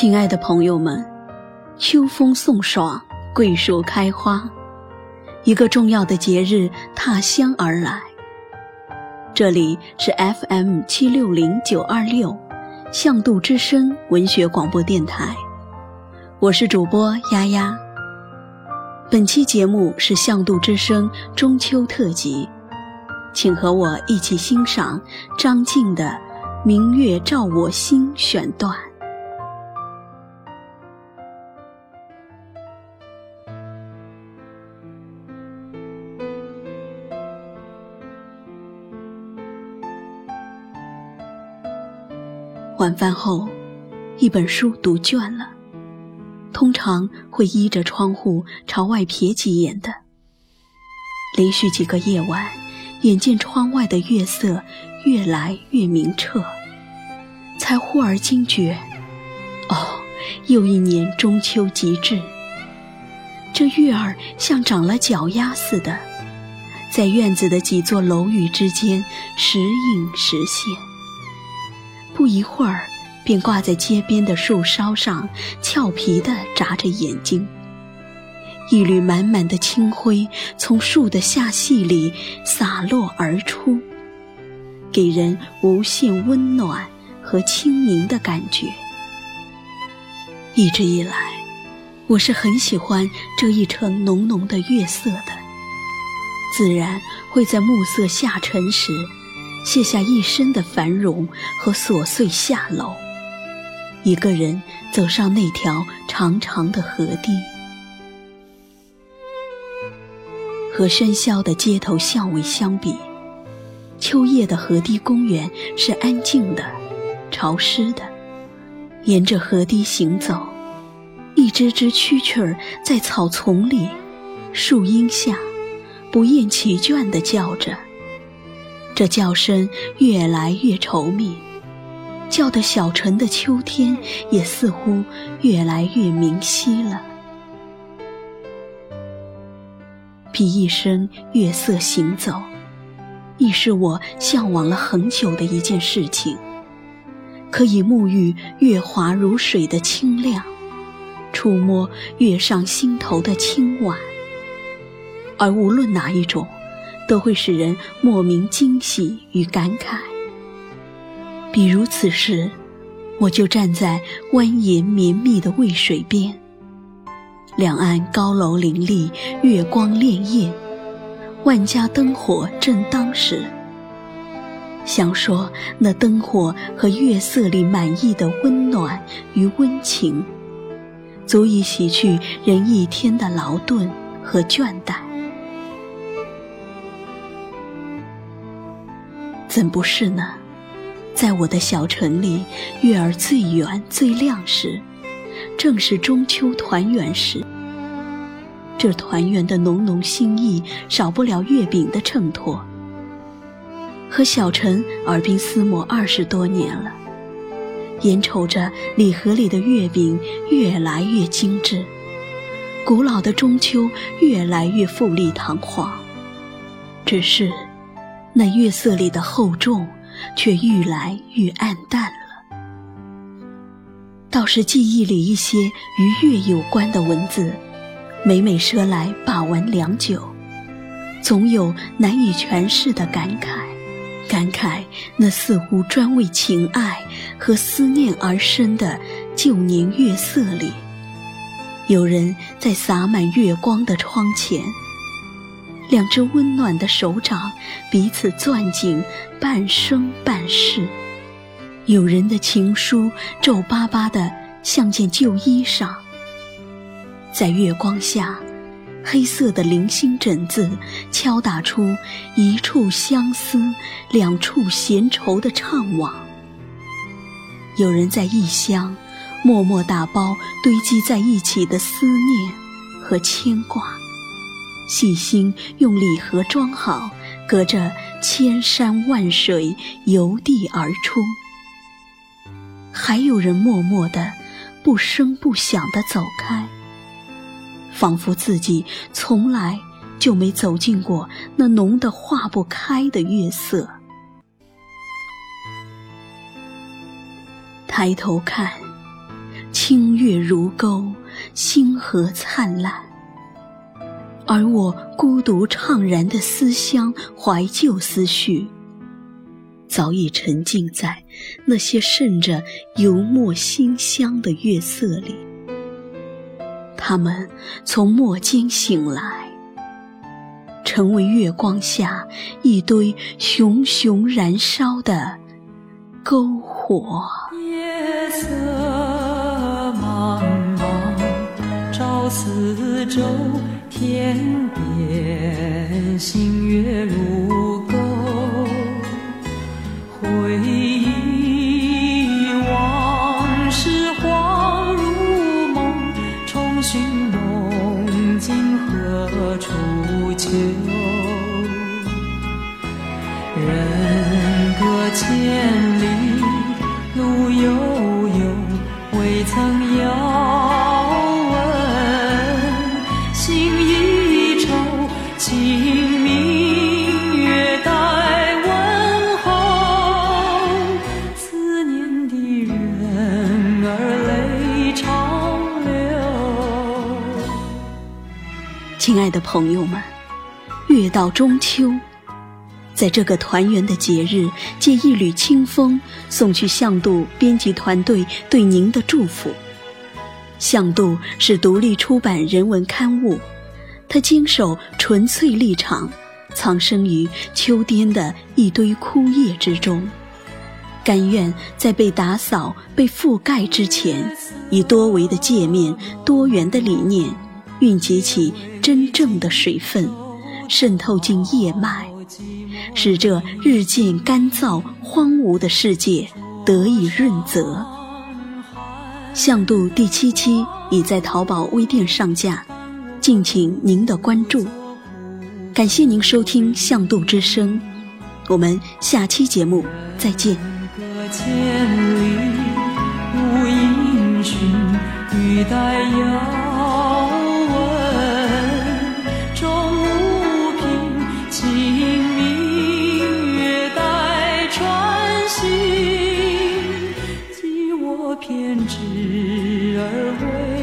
亲爱的朋友们，秋风送爽，桂树开花，一个重要的节日踏香而来。这里是 FM 七六零九二六，向度之声文学广播电台，我是主播丫丫。本期节目是向度之声中秋特辑，请和我一起欣赏张静的《明月照我心》选段。晚饭后，一本书读倦了，通常会依着窗户朝外瞥几眼的。连续几个夜晚，眼见窗外的月色越来越明澈，才忽而惊觉：哦，又一年中秋即至。这月儿像长了脚丫似的，在院子的几座楼宇之间时隐时现。不一会儿，便挂在街边的树梢上，俏皮地眨着眼睛。一缕满满的清辉从树的下隙里洒落而出，给人无限温暖和轻盈的感觉。一直以来，我是很喜欢这一层浓浓的月色的，自然会在暮色下沉时。卸下一身的繁荣和琐碎下楼，一个人走上那条长长的河堤。和喧嚣的街头巷尾相比，秋夜的河堤公园是安静的、潮湿的。沿着河堤行走，一只只蛐蛐儿在草丛里、树荫下不厌其倦地叫着。这叫声越来越稠密，叫得小城的秋天也似乎越来越明晰了。比一生月色行走，亦是我向往了很久的一件事情。可以沐浴月华如水的清亮，触摸月上心头的清婉，而无论哪一种。都会使人莫名惊喜与感慨。比如此时，我就站在蜿蜒绵密的渭水边，两岸高楼林立，月光潋滟，万家灯火正当时。想说那灯火和月色里满溢的温暖与温情，足以洗去人一天的劳顿和倦怠。怎不是呢？在我的小城里，月儿最圆最亮时，正是中秋团圆时。这团圆的浓浓心意，少不了月饼的衬托。和小陈耳鬓厮磨二十多年了，眼瞅着礼盒里的月饼越来越精致，古老的中秋越来越富丽堂皇。只是。那月色里的厚重，却愈来愈暗淡了。倒是记忆里一些与月有关的文字，每每赊来把玩良久，总有难以诠释的感慨。感慨那似乎专为情爱和思念而生的旧年月色里，有人在洒满月光的窗前。两只温暖的手掌彼此攥紧，半生半世。有人的情书皱巴巴的像件旧衣裳，在月光下，黑色的零星疹子敲打出一处相思，两处闲愁的怅惘。有人在异乡，默默打包堆积在一起的思念和牵挂。细心用礼盒装好，隔着千山万水由地而出。还有人默默的、不声不响的走开，仿佛自己从来就没走进过那浓得化不开的月色。抬头看。清月如钩，星河灿烂。而我孤独怅然的思乡怀旧思绪，早已沉浸在那些渗着油墨馨香的月色里。他们从墨间醒来，成为月光下一堆熊熊燃烧的篝火。夜色茫茫，照四周。天边星月如亲爱的朋友们，月到中秋，在这个团圆的节日，借一缕清风，送去向度编辑团队对您的祝福。向度是独立出版人文刊物，他坚守纯粹立场，藏身于秋天的一堆枯叶之中，甘愿在被打扫、被覆盖之前，以多维的界面、多元的理念，蕴集起。真正的水分渗透进叶脉，使这日渐干燥荒芜的世界得以润泽。向度第七期已在淘宝微店上架，敬请您的关注。感谢您收听《向度之声》，我们下期节目再见。千里无音讯，偏执而为